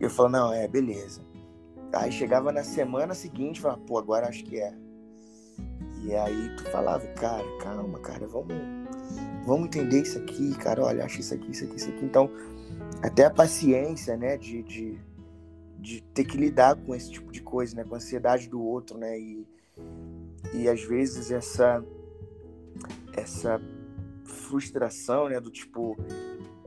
Eu falo, não, é, beleza. Aí chegava na semana seguinte, falava, pô, agora acho que é. E aí tu falava, cara, calma, cara, vamos, vamos entender isso aqui, cara, olha, acho isso aqui, isso aqui, isso aqui. Então, até a paciência, né, de, de, de ter que lidar com esse tipo de coisa, né, com a ansiedade do outro, né, e e às vezes essa essa frustração, né, do tipo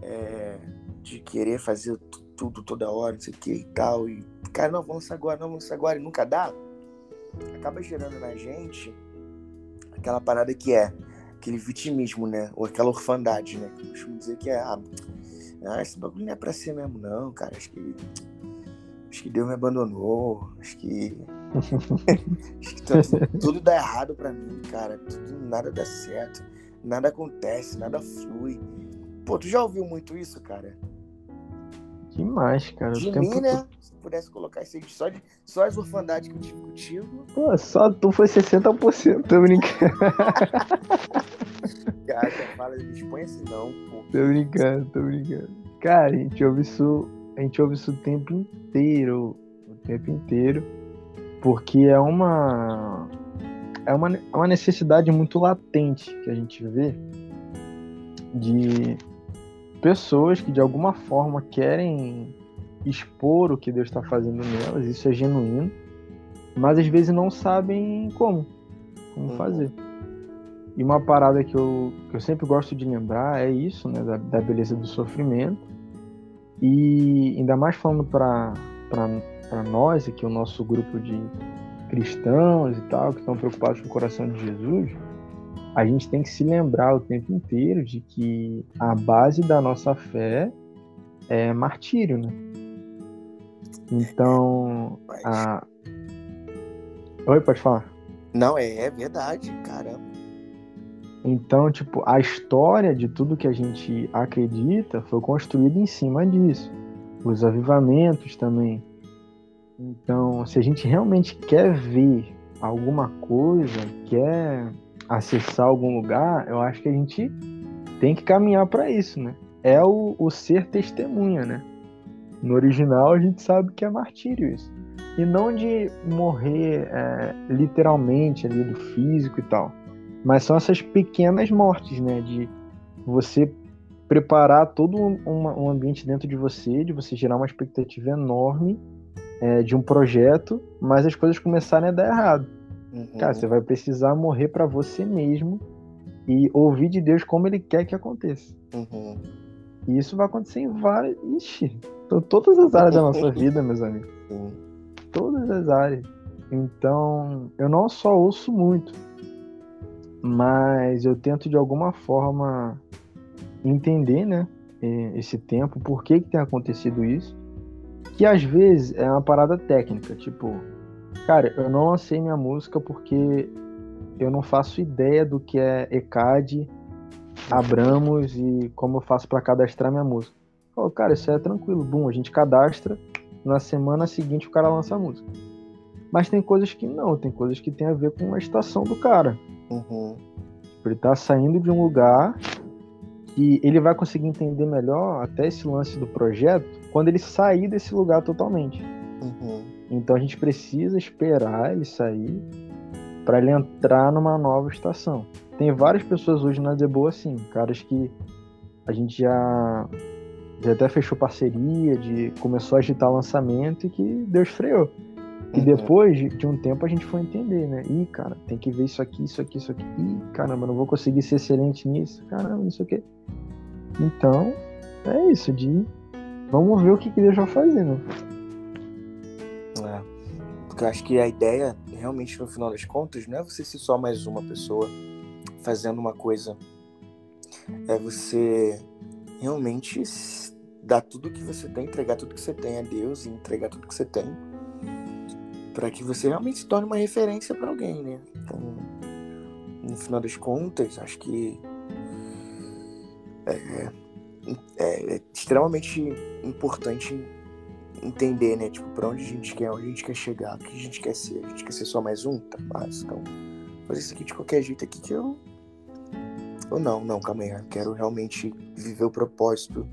é, de querer fazer tudo toda hora, não sei o que e tal, e cara, não, vamos agora, não, vamos agora, e nunca dá, acaba gerando na gente aquela parada que é aquele vitimismo, né, ou aquela orfandade, né, que eu costumo dizer que é, ah, Ah, esse bagulho não é pra ser mesmo, não, cara. Acho que. Acho que Deus me abandonou. Acho que. *laughs* acho que tá, tudo dá errado pra mim, cara. Tudo, nada dá certo. Nada acontece, nada flui. Pô, tu já ouviu muito isso, cara? Demais, cara. De mim, né? Se pudesse colocar isso aí só, de, só as orfandades que eu tive contigo. Pô, só tu foi 60%, tô brincando. *laughs* cara, fala, me põe assim não, pô. Tô brincando, tô brincando. Cara, a gente ouve isso, a gente ouve isso o tempo inteiro. O tempo inteiro. Porque é uma. É uma, é uma necessidade muito latente que a gente vê de pessoas que de alguma forma querem expor o que Deus está fazendo nelas, isso é genuíno, mas às vezes não sabem como, como uhum. fazer. E uma parada que eu, que eu sempre gosto de lembrar é isso, né, da, da beleza do sofrimento. E ainda mais falando para nós, aqui, o nosso grupo de cristãos e tal, que estão preocupados com o coração de Jesus, a gente tem que se lembrar o tempo inteiro de que a base da nossa fé é martírio, né? Então, a... Oi, pode falar? Não, é, é verdade, caramba. Então, tipo, a história de tudo que a gente acredita foi construída em cima disso. Os avivamentos também. Então, se a gente realmente quer ver alguma coisa, quer acessar algum lugar, eu acho que a gente tem que caminhar para isso, né? É o, o ser testemunha, né? No original a gente sabe que é martírio isso. E não de morrer é, literalmente ali do físico e tal. Mas são essas pequenas mortes, né? De você preparar todo um, um ambiente dentro de você, de você gerar uma expectativa enorme é, de um projeto, mas as coisas começarem a dar errado. Uhum. Cara, você vai precisar morrer para você mesmo e ouvir de Deus como ele quer que aconteça. Uhum. E isso vai acontecer em várias. Ixi, em todas as áreas da nossa *laughs* vida, meus amigos. Uhum. Todas as áreas. Então, eu não só ouço muito, mas eu tento de alguma forma entender, né? Esse tempo, por que, que tem acontecido isso. Que às vezes é uma parada técnica, tipo, Cara, eu não lancei minha música porque eu não faço ideia do que é ECAD, Abramos e como eu faço para cadastrar minha música. Oh, cara, isso é tranquilo. Bum, a gente cadastra, na semana seguinte o cara lança a música. Mas tem coisas que não, tem coisas que tem a ver com a estação do cara. Uhum. Tipo, ele tá saindo de um lugar e ele vai conseguir entender melhor até esse lance do projeto quando ele sair desse lugar totalmente. Uhum. Então a gente precisa esperar ele sair para ele entrar numa nova estação. Tem várias pessoas hoje na Deboa assim, caras que a gente já, já até fechou parceria, de começou a agitar o lançamento e que Deus freou. E uhum. depois de um tempo a gente foi entender, né? Ih, cara, tem que ver isso aqui, isso aqui, isso aqui. Ih, caramba, não vou conseguir ser excelente nisso. Caramba, isso aqui. Então, é isso, de vamos ver o que, que Deus vai fazer, né? Porque eu acho que a ideia, realmente, no final das contas, não é você ser só mais uma pessoa fazendo uma coisa. É você realmente dar tudo que você tem, entregar tudo que você tem a Deus e entregar tudo que você tem para que você realmente se torne uma referência para alguém, né? Então, no final das contas, acho que é, é, é extremamente importante entender, né? Tipo, pra onde a gente quer, onde a gente quer chegar, o que a gente quer ser. A gente quer ser só mais um? Tá mas Então, fazer isso aqui de qualquer jeito aqui que eu. Ou não, não, calma aí. Eu quero realmente viver o propósito,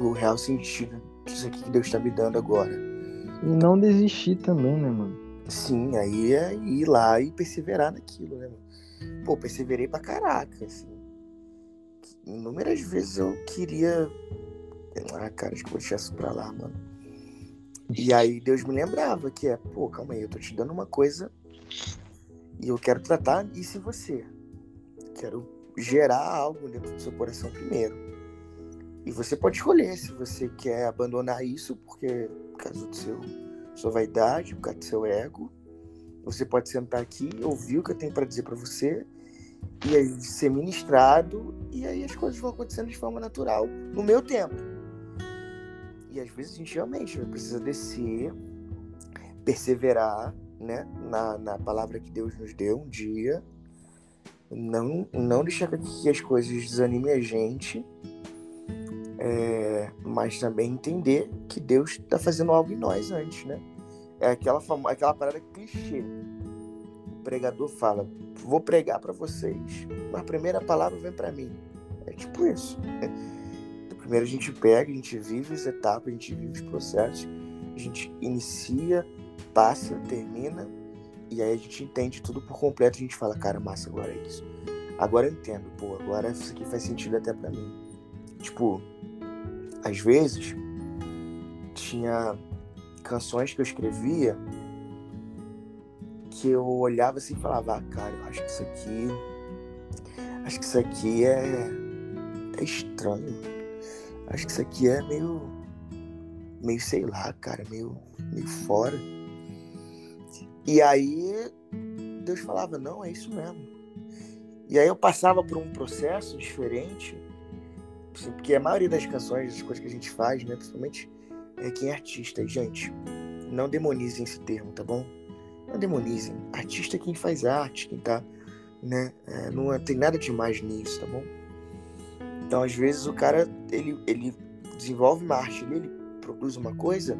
o real sentido disso aqui que Deus está me dando agora. E não desistir também, né, mano? Sim, aí é ir lá e perseverar naquilo, né, mano? Pô, perseverei pra caraca, assim. Inúmeras vezes eu queria ah, cara, acho que vou deixar isso pra lá, mano. E aí Deus me lembrava que é, pô, calma aí, eu tô te dando uma coisa e eu quero tratar isso em você. Quero gerar algo dentro do seu coração primeiro. E você pode escolher se você quer abandonar isso porque por causa do seu sua vaidade, por causa do seu ego. Você pode sentar aqui, ouvir o que eu tenho para dizer para você e aí ser ministrado, e aí as coisas vão acontecendo de forma natural, no meu tempo. E às vezes a gente realmente precisa descer, perseverar, né, na, na palavra que Deus nos deu um dia, não, não deixar que as coisas desanimem a gente, é, mas também entender que Deus está fazendo algo em nós antes, né? É aquela, aquela parada clichê. O pregador fala: Vou pregar para vocês, mas a primeira palavra vem para mim. É tipo isso. *laughs* Primeiro a gente pega, a gente vive as etapas, a gente vive os processos, a gente inicia, passa, termina, e aí a gente entende tudo por completo. A gente fala: Cara, massa, agora é isso. Agora eu entendo, pô, agora isso aqui faz sentido até para mim. Tipo, às vezes tinha canções que eu escrevia que eu olhava assim e falava, ah, cara, eu acho que isso aqui. Acho que isso aqui é. é estranho. Acho que isso aqui é meio. meio, sei lá, cara, meio. meio fora. E aí Deus falava, não, é isso mesmo. E aí eu passava por um processo diferente Assim, porque a maioria das canções, das coisas que a gente faz, né, principalmente é quem é artista. Gente, não demonizem esse termo, tá bom? Não demonizem. Artista é quem faz arte, quem tá, né? É, não tem nada demais nisso, tá bom? Então, às vezes, o cara, ele, ele desenvolve uma arte, ele, produz uma coisa,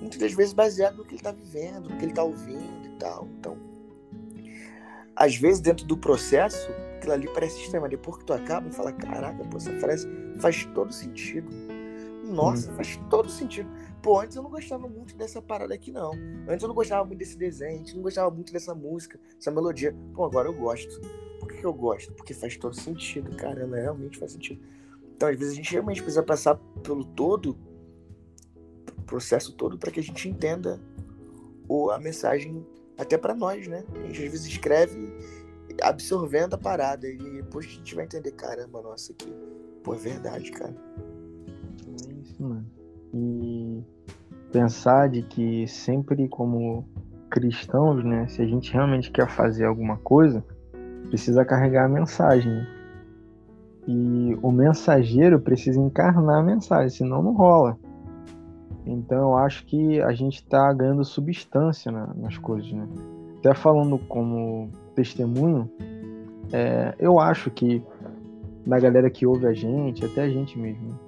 muitas das vezes baseado no que ele tá vivendo, no que ele tá ouvindo e tal. Então, às vezes, dentro do processo, aquilo ali parece mas depois que tu acaba, e fala, caraca, pô, essa frase faz todo sentido. Nossa, hum. faz todo sentido. Pô, antes eu não gostava muito dessa parada aqui, não. Antes eu não gostava muito desse desenho, antes eu não gostava muito dessa música, essa melodia. Pô, agora eu gosto. Por que, que eu gosto? Porque faz todo sentido, caramba, realmente faz sentido. Então, às vezes, a gente realmente precisa passar pelo todo, processo todo, para que a gente entenda o, a mensagem até para nós, né? A gente às vezes escreve absorvendo a parada. E depois a gente vai entender, caramba, nossa, que pô, é verdade, cara. É isso, mano. E pensar de que sempre como cristãos, né, se a gente realmente quer fazer alguma coisa, precisa carregar a mensagem. Né? E o mensageiro precisa encarnar a mensagem, senão não rola. Então eu acho que a gente está ganhando substância na, nas coisas, né? Até falando como testemunho, é, eu acho que da galera que ouve a gente, até a gente mesmo,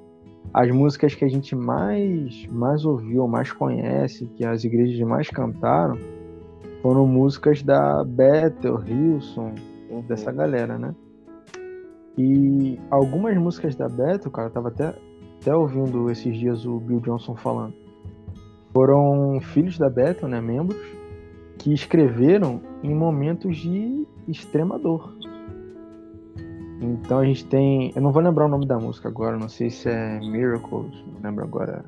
as músicas que a gente mais, mais ouviu, mais conhece, que as igrejas mais cantaram, foram músicas da Bethel, Hilson, uhum. dessa galera, né? E algumas músicas da Bethel, cara, eu tava até, até ouvindo esses dias o Bill Johnson falando, foram filhos da Bethel, né, membros, que escreveram em momentos de extrema dor. Então a gente tem. Eu não vou lembrar o nome da música agora, não sei se é Miracles, não lembro agora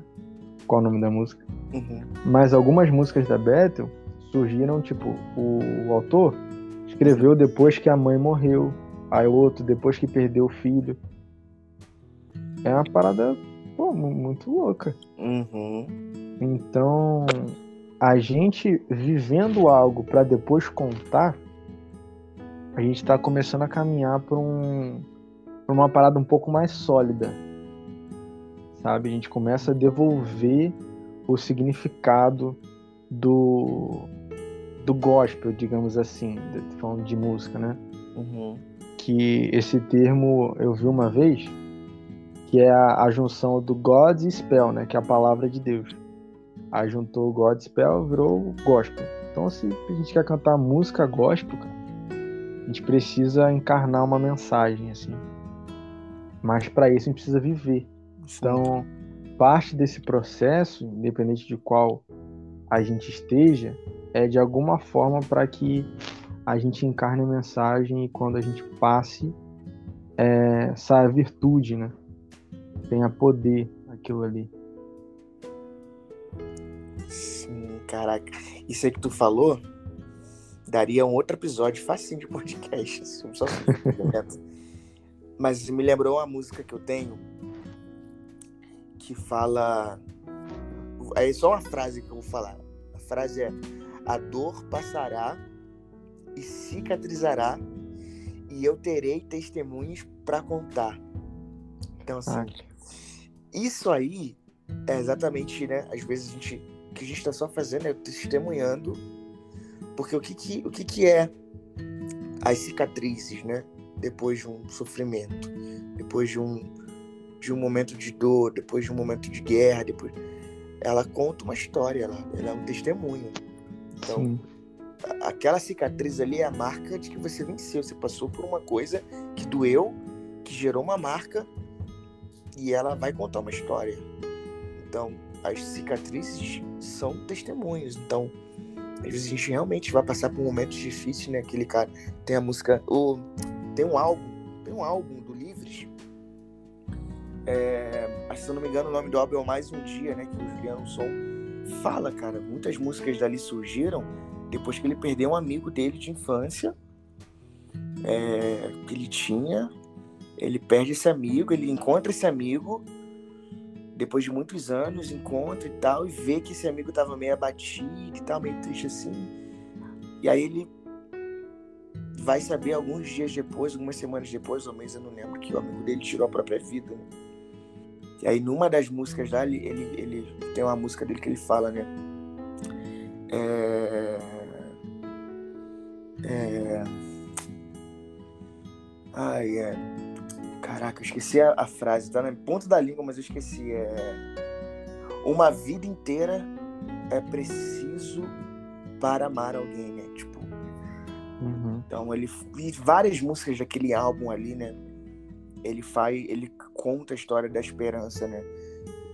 qual o nome da música. Uhum. Mas algumas músicas da Bethel surgiram, tipo, o, o autor escreveu depois que a mãe morreu, aí outro depois que perdeu o filho. É uma parada pô, muito louca. Uhum. Então, a gente vivendo algo para depois contar, a gente está começando a caminhar para um, uma parada um pouco mais sólida, sabe? A gente começa a devolver o significado do do gospel, digamos assim, falando de música, né? Uhum. Que esse termo eu vi uma vez, que é a, a junção do God e spell, né? Que é a palavra de Deus. Aí juntou o Godspell, virou gospel. Então, se a gente quer cantar música gospel, cara, a gente precisa encarnar uma mensagem, assim. Mas para isso a gente precisa viver. Então, parte desse processo, independente de qual a gente esteja, é de alguma forma para que a gente encarne a mensagem e quando a gente passe é, essa virtude, né? Tenha poder aquilo ali. Caraca, isso aí que tu falou daria um outro episódio facinho de podcast. Assim, só *laughs* Mas me lembrou uma música que eu tenho que fala. É só uma frase que eu vou falar. A frase é: A dor passará e cicatrizará, e eu terei testemunhos para contar. Então, assim, ah. isso aí é exatamente, né? Às vezes a gente, o que a gente está só fazendo é testemunhando, porque o que que, o que que é as cicatrizes, né? Depois de um sofrimento, depois de um, de um momento de dor, depois de um momento de guerra, depois ela conta uma história, ela, ela é um testemunho. Então, Sim. Aquela cicatriz ali é a marca de que você venceu, você passou por uma coisa que doeu, que gerou uma marca e ela vai contar uma história. Então, as cicatrizes são testemunhos. Então, às vezes a gente realmente vai passar por momentos difíceis, né? Aquele cara tem a música, o tem um álbum, tem um álbum do Livres. É, se eu não me engano, o nome do álbum é Mais um Dia, né? Que o Juliano Som fala, cara. Muitas músicas dali surgiram depois que ele perdeu um amigo dele de infância é, que ele tinha. Ele perde esse amigo, ele encontra esse amigo depois de muitos anos, encontra e tal, e vê que esse amigo tava meio abatido e tal, meio triste assim. E aí ele vai saber alguns dias depois, algumas semanas depois, ou mês, eu não lembro, que o amigo dele tirou a própria vida. Né? E aí numa das músicas lá, ele, ele, ele tem uma música dele que ele fala, né? É... É... Ai, é Caraca, eu esqueci a, a, frase, tá na ponta da língua, mas eu esqueci. É... Uma vida inteira é preciso para amar alguém, né? Tipo. Uhum. Então ele. E várias músicas daquele álbum ali, né? Ele faz. Ele conta a história da esperança, né?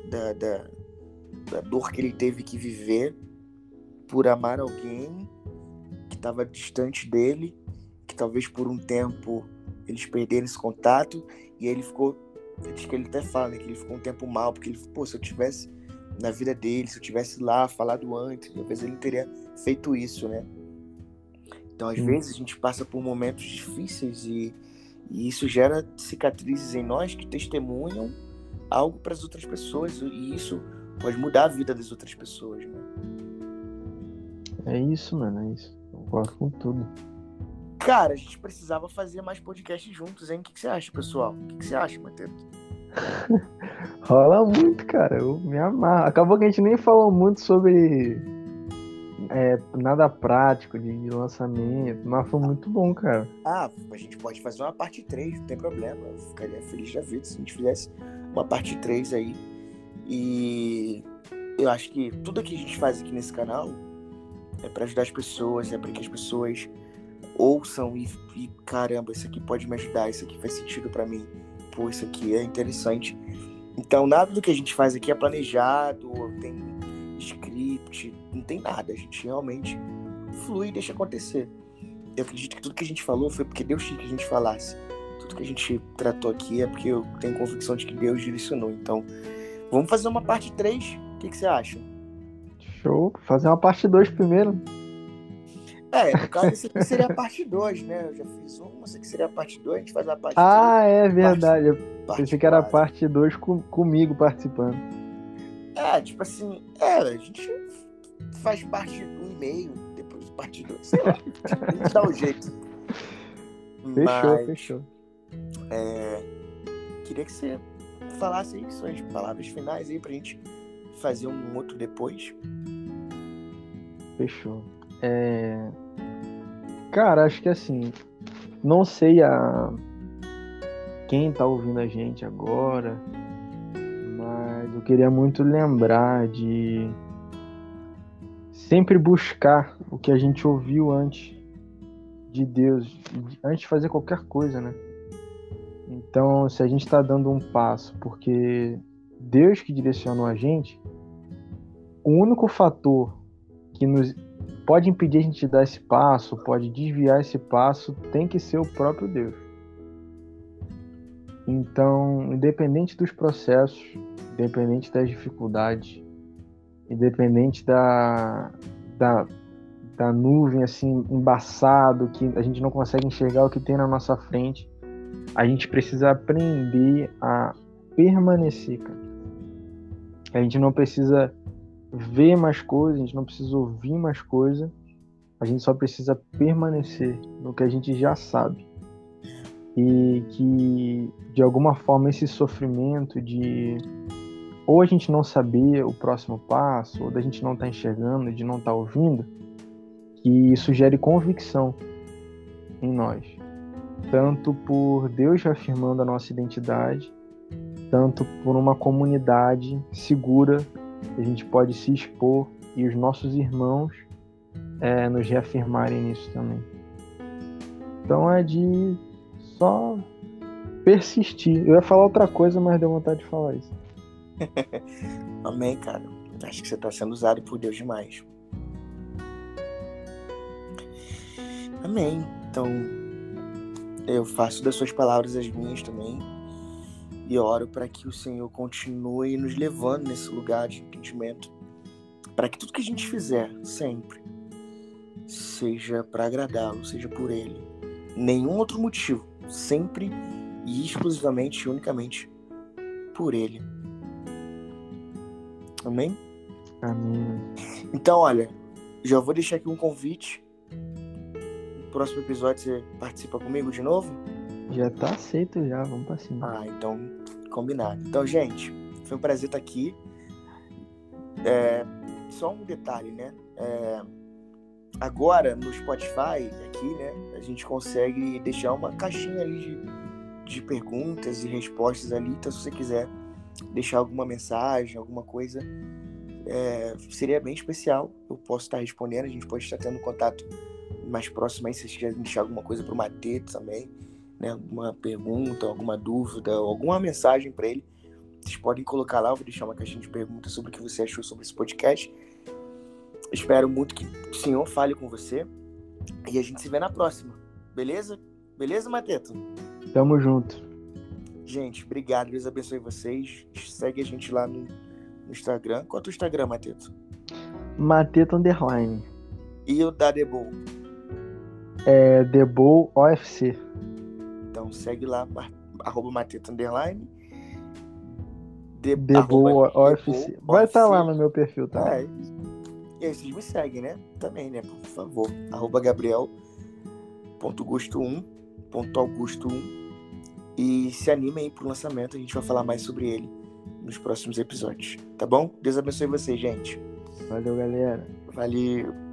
Da, da, da dor que ele teve que viver por amar alguém estava distante dele, que talvez por um tempo eles perderam esse contato e ele ficou. Diz que ele até fala, né, que ele ficou um tempo mal, porque ele, pô, se eu tivesse na vida dele, se eu tivesse lá falado antes, talvez ele teria feito isso, né? Então, às vezes, a gente passa por momentos difíceis e, e isso gera cicatrizes em nós que testemunham algo para as outras pessoas e isso pode mudar a vida das outras pessoas, né? É isso, mano, é isso. Concordo com tudo. Cara, a gente precisava fazer mais podcasts juntos, hein? O que, que você acha, pessoal? O que, que você acha, Matheus? *laughs* Rola muito, cara. Eu me amarro. Acabou que a gente nem falou muito sobre é, nada prático de, lançamento, mas foi muito bom, cara. Ah, a gente pode fazer uma parte 3, não tem problema. Eu ficaria feliz da vida se a gente fizesse uma parte 3 aí. E eu acho que tudo que a gente faz aqui nesse canal é para ajudar as pessoas, é para que as pessoas ouçam e, e, caramba, isso aqui pode me ajudar, isso aqui faz sentido para mim, pô, isso aqui é interessante. Então, nada do que a gente faz aqui é planejado, tem script, não tem nada. A gente realmente flui e deixa acontecer. Eu acredito que tudo que a gente falou foi porque Deus quis que a gente falasse. Tudo que a gente tratou aqui é porque eu tenho convicção de que Deus direcionou. Então, vamos fazer uma parte 3. O que, que você acha? Show. Fazer uma parte 2 primeiro. É, no caso, esse aqui seria a parte 2, né? Eu já fiz uma, esse aqui seria a parte 2, a gente faz a parte Ah, é verdade. Parte, eu pensei que era a parte 2 com, comigo participando. É, tipo assim, é, a gente faz parte do e-mail, depois parte 2, sei lá. *laughs* a gente dá um jeito. Fechou, Mas, fechou. É, queria que você falasse aí suas palavras finais aí pra gente fazer um outro depois. Fechou. É, Cara, acho que assim, não sei a quem tá ouvindo a gente agora, mas eu queria muito lembrar de sempre buscar o que a gente ouviu antes de Deus, antes de fazer qualquer coisa, né? Então, se a gente está dando um passo porque Deus que direcionou a gente, o único fator que nos pode impedir a gente de dar esse passo, pode desviar esse passo, tem que ser o próprio Deus. Então, independente dos processos, independente das dificuldades, independente da, da, da nuvem assim embaçado, que a gente não consegue enxergar o que tem na nossa frente, a gente precisa aprender a permanecer, cara. A gente não precisa ver mais coisas, a gente não precisa ouvir mais coisa, a gente só precisa permanecer no que a gente já sabe. e que de alguma forma esse sofrimento de ou a gente não saber o próximo passo, ou da gente não estar tá enxergando, de não estar tá ouvindo, que isso gere convicção em nós, tanto por Deus reafirmando a nossa identidade, tanto por uma comunidade segura a gente pode se expor e os nossos irmãos é, nos reafirmarem nisso também. Então é de só persistir. Eu ia falar outra coisa, mas deu vontade de falar isso. *laughs* Amém, cara. Acho que você está sendo usado por Deus demais. Amém. Então, eu faço das suas palavras as minhas também. E oro para que o Senhor continue nos levando nesse lugar de entendimento. Para que tudo que a gente fizer, sempre, seja para agradá-lo, seja por Ele. Nenhum outro motivo. Sempre e exclusivamente e unicamente por Ele. Amém? Amém. Então, olha, já vou deixar aqui um convite. No próximo episódio você participa comigo de novo? Já tá aceito já, vamos pra cima. Ah, então, combinado. Então, gente, foi um prazer estar aqui. É, só um detalhe, né? É, agora no Spotify, aqui, né, a gente consegue deixar uma caixinha ali de, de perguntas e respostas ali. Então, se você quiser deixar alguma mensagem, alguma coisa, é, seria bem especial. Eu posso estar respondendo, a gente pode estar tendo contato mais próximo aí, se vocês quiserem deixar alguma coisa para o Matheus também, né? Alguma pergunta, alguma dúvida, alguma mensagem para ele. Vocês podem colocar lá, eu vou deixar uma caixinha de perguntas sobre o que você achou sobre esse podcast. Espero muito que o Senhor fale com você. E a gente se vê na próxima. Beleza? Beleza, Mateto? Tamo junto. Gente, obrigado. Deus abençoe vocês. Segue a gente lá no, no Instagram. Qual é o teu Instagram, Mateto? Mateto Underline. E o da Debol? É Debol OFC. Então segue lá, arroba Mateto Underline. De, Debol OFC. Vai estar tá lá no meu perfil, tá? É. E aí vocês me seguem, né? Também, né? Por favor. Arroba Gabriel.gusto1.augusto1 e se animem para o lançamento, a gente vai falar mais sobre ele nos próximos episódios, tá bom? Deus abençoe vocês, gente. Valeu, galera. Valeu.